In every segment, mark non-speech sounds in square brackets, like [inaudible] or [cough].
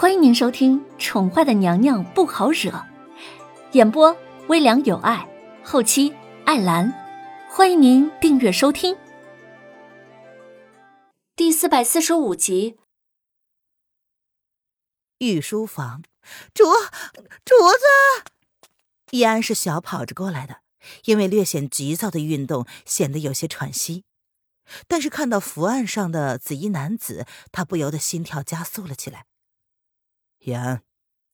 欢迎您收听《宠坏的娘娘不好惹》，演播微凉有爱，后期艾兰。欢迎您订阅收听。第四百四十五集，御书房，主主子，易安是小跑着过来的，因为略显急躁的运动，显得有些喘息。但是看到符案上的紫衣男子，他不由得心跳加速了起来。叶安，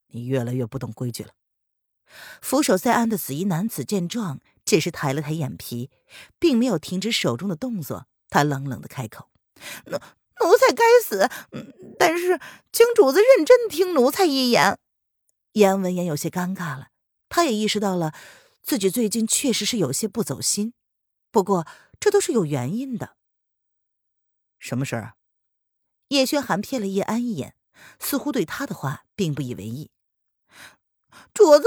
你越来越不懂规矩了。俯首在案的紫衣男子见状，只是抬了抬眼皮，并没有停止手中的动作。他冷冷的开口：“奴奴才该死，但是请主子认真听奴才一言。”叶安闻言有些尴尬了，他也意识到了自己最近确实是有些不走心，不过这都是有原因的。什么事儿啊？叶轩寒瞥了叶安一眼。似乎对他的话并不以为意。主子，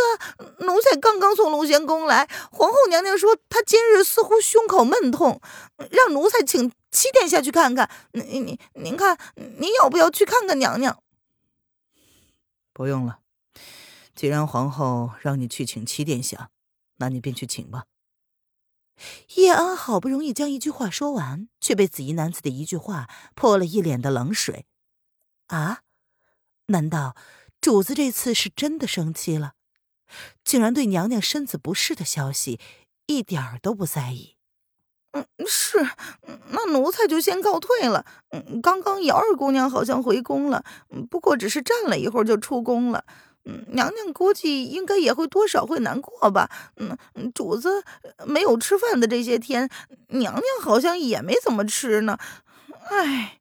奴才刚刚从龙贤宫来，皇后娘娘说她今日似乎胸口闷痛，让奴才请七殿下去看看。您您您看，您要不要去看看娘娘？不用了，既然皇后让你去请七殿下，那你便去请吧。叶安好不容易将一句话说完，却被紫衣男子的一句话泼了一脸的冷水。啊？难道主子这次是真的生气了？竟然对娘娘身子不适的消息一点儿都不在意？嗯，是。那奴才就先告退了。嗯，刚刚瑶儿姑娘好像回宫了，不过只是站了一会儿就出宫了。嗯，娘娘估计应该也会多少会难过吧。嗯，主子没有吃饭的这些天，娘娘好像也没怎么吃呢。唉。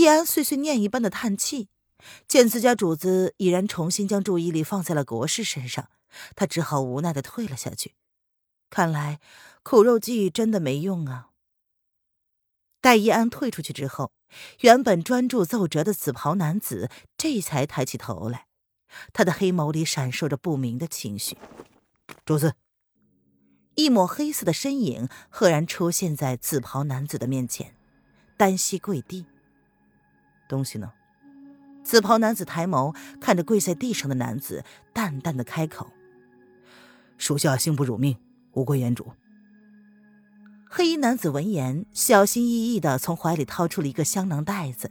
易安碎碎念一般的叹气，见自家主子已然重新将注意力放在了国事身上，他只好无奈的退了下去。看来苦肉计真的没用啊！待易安退出去之后，原本专注奏折的紫袍男子这才抬起头来，他的黑眸里闪烁着不明的情绪。主子，一抹黑色的身影赫然出现在紫袍男子的面前，单膝跪地。东西呢？紫袍男子抬眸看着跪在地上的男子，淡淡的开口：“属下幸不辱命，无归原主。”黑衣男子闻言，小心翼翼的从怀里掏出了一个香囊袋子，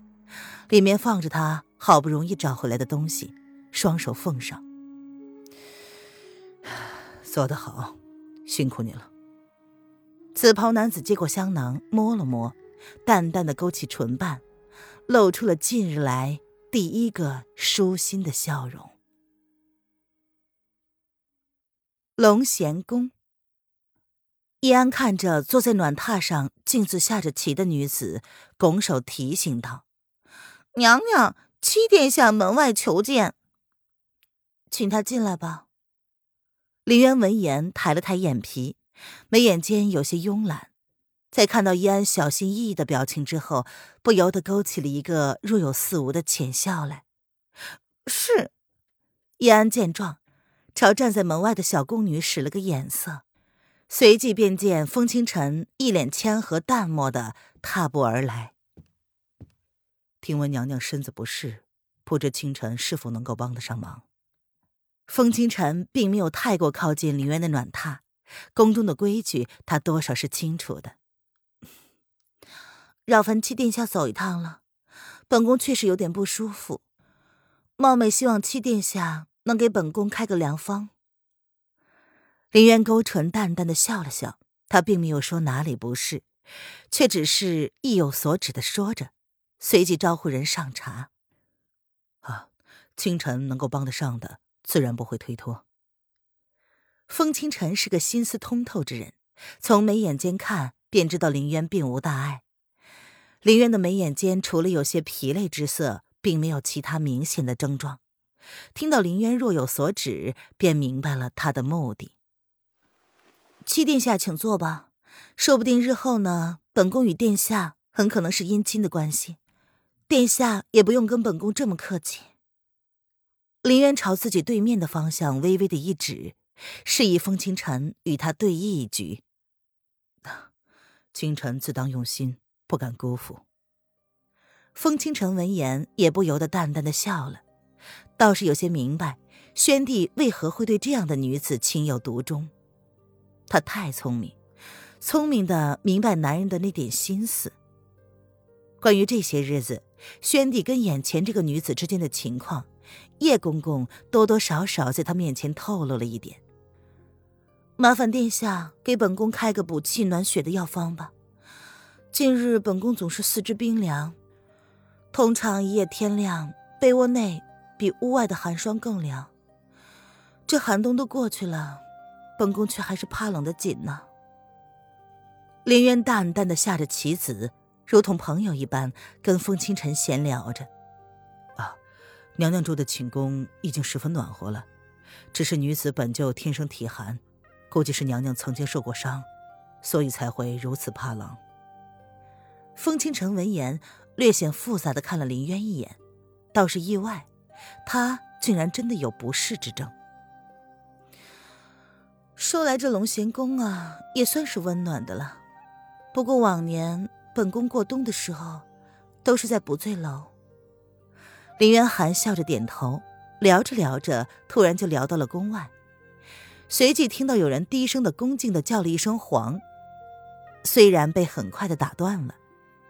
里面放着他好不容易找回来的东西，双手奉上：“ [sighs] 做得好，辛苦你了。”紫袍男子接过香囊，摸了摸，淡淡的勾起唇瓣。露出了近日来第一个舒心的笑容。龙贤宫，易安看着坐在暖榻上镜子下着棋的女子，拱手提醒道：“娘娘，七殿下门外求见。”请他进来吧。林渊闻言抬了抬眼皮，眉眼间有些慵懒。在看到易安小心翼翼的表情之后，不由得勾起了一个若有似无的浅笑来。是，易安见状，朝站在门外的小宫女使了个眼色，随即便见风清晨一脸谦和淡漠的踏步而来。听闻娘娘身子不适，不知清晨是否能够帮得上忙？风清晨并没有太过靠近林渊的暖榻，宫中的规矩他多少是清楚的。扰烦七殿下走一趟了，本宫确实有点不舒服，冒昧希望七殿下能给本宫开个良方。林渊勾唇淡淡的笑了笑，他并没有说哪里不适，却只是意有所指的说着，随即招呼人上茶。啊，清晨能够帮得上的，自然不会推脱。风清晨是个心思通透之人，从眉眼间看便知道林渊并无大碍。林渊的眉眼间除了有些疲累之色，并没有其他明显的症状。听到林渊若有所指，便明白了他的目的。七殿下，请坐吧。说不定日后呢，本宫与殿下很可能是姻亲的关系，殿下也不用跟本宫这么客气。林渊朝自己对面的方向微微的一指，示意风清晨与他对弈一局。[laughs] 清晨自当用心。不敢辜负。风清晨闻言也不由得淡淡的笑了，倒是有些明白宣帝为何会对这样的女子情有独钟。他太聪明，聪明的明白男人的那点心思。关于这些日子，宣帝跟眼前这个女子之间的情况，叶公公多多少少在他面前透露了一点。麻烦殿下给本宫开个补气暖血的药方吧。近日本宫总是四肢冰凉，通常一夜天亮，被窝内比屋外的寒霜更凉。这寒冬都过去了，本宫却还是怕冷的紧呢。林渊淡淡的下着棋子，如同朋友一般跟风清晨闲聊着。啊，娘娘住的寝宫已经十分暖和了，只是女子本就天生体寒。估计是娘娘曾经受过伤，所以才会如此怕冷。风清晨闻言，略显复杂的看了林渊一眼，倒是意外，他竟然真的有不适之症。说来这龙贤宫啊，也算是温暖的了。不过往年本宫过冬的时候，都是在不醉楼。林渊含笑着点头，聊着聊着，突然就聊到了宫外。随即听到有人低声的、恭敬的叫了一声“皇”，虽然被很快的打断了，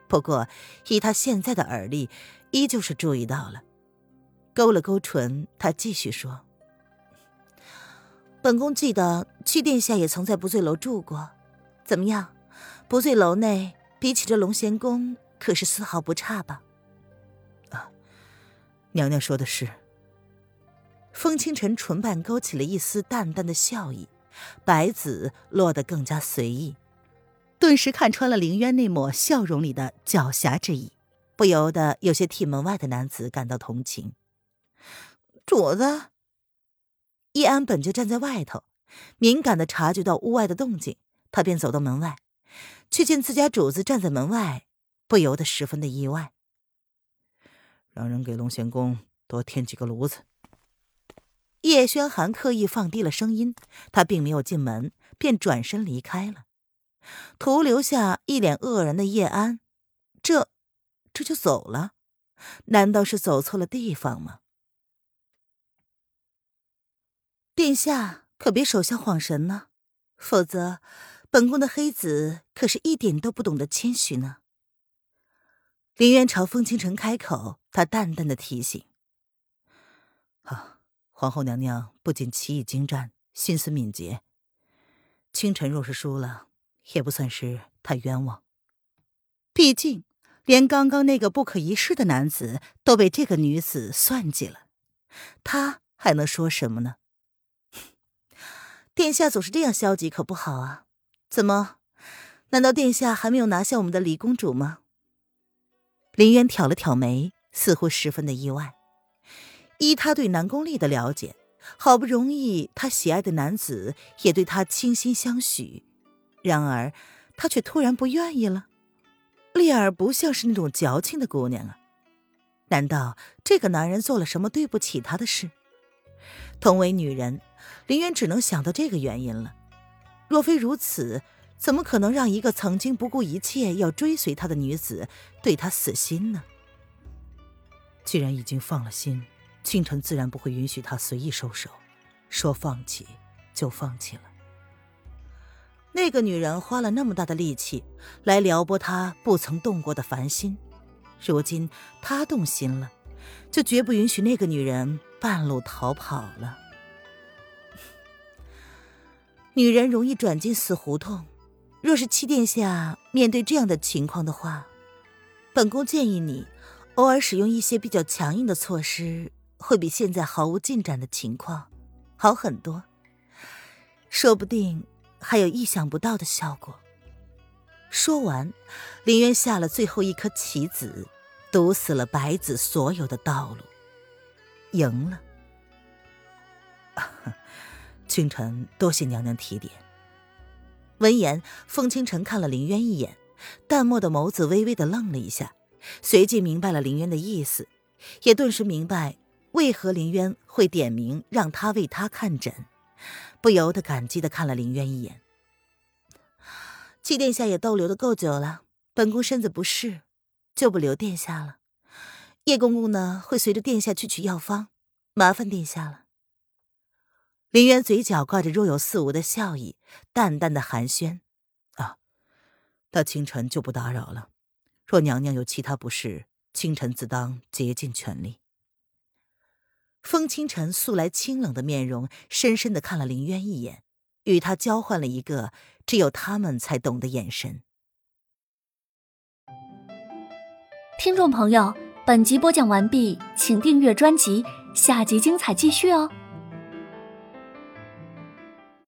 不过以他现在的耳力，依旧是注意到了。勾了勾唇，他继续说：“本宫记得七殿下也曾在不醉楼住过，怎么样？不醉楼内比起这龙涎宫，可是丝毫不差吧？”啊，娘娘说的是。风清晨唇瓣勾起了一丝淡淡的笑意，白子落得更加随意，顿时看穿了凌渊那抹笑容里的狡黠之意，不由得有些替门外的男子感到同情。主子，易安本就站在外头，敏感的察觉到屋外的动静，他便走到门外，却见自家主子站在门外，不由得十分的意外。让人给龙贤宫多添几个炉子。叶轩寒刻意放低了声音，他并没有进门，便转身离开了，徒留下一脸愕然的叶安。这，这就走了？难道是走错了地方吗？殿下可别手下晃神呢，否则本宫的黑子可是一点都不懂得谦虚呢。林渊朝风清晨开口，他淡淡的提醒：“好。”皇后娘娘不仅棋艺精湛，心思敏捷。清晨若是输了，也不算是太冤枉。毕竟，连刚刚那个不可一世的男子都被这个女子算计了，他还能说什么呢？[laughs] 殿下总是这样消极，可不好啊！怎么？难道殿下还没有拿下我们的李公主吗？林渊挑了挑眉，似乎十分的意外。依他对南宫丽的了解，好不容易他喜爱的男子也对他倾心相许，然而他却突然不愿意了。丽儿不像是那种矫情的姑娘啊，难道这个男人做了什么对不起她的事？同为女人，林渊只能想到这个原因了。若非如此，怎么可能让一个曾经不顾一切要追随他的女子对他死心呢？既然已经放了心。清晨自然不会允许他随意收手，说放弃就放弃了。那个女人花了那么大的力气来撩拨他不曾动过的凡心，如今他动心了，就绝不允许那个女人半路逃跑了。[laughs] 女人容易转进死胡同，若是七殿下面对这样的情况的话，本宫建议你偶尔使用一些比较强硬的措施。会比现在毫无进展的情况好很多，说不定还有意想不到的效果。说完，林渊下了最后一颗棋子，堵死了白子所有的道路，赢了。清晨，多谢娘娘提点。闻言，风清晨看了林渊一眼，淡漠的眸子微微的愣了一下，随即明白了林渊的意思，也顿时明白。为何林渊会点名让他为他看诊？不由得感激的看了林渊一眼。七殿下也逗留的够久了，本宫身子不适，就不留殿下了。叶公公呢会随着殿下去取药方，麻烦殿下了。林渊嘴角挂着若有似无的笑意，淡淡的寒暄：“啊，那清晨就不打扰了。若娘娘有其他不适，清晨自当竭尽全力。”风清晨素来清冷的面容，深深的看了林渊一眼，与他交换了一个只有他们才懂的眼神。听众朋友，本集播讲完毕，请订阅专辑，下集精彩继续哦。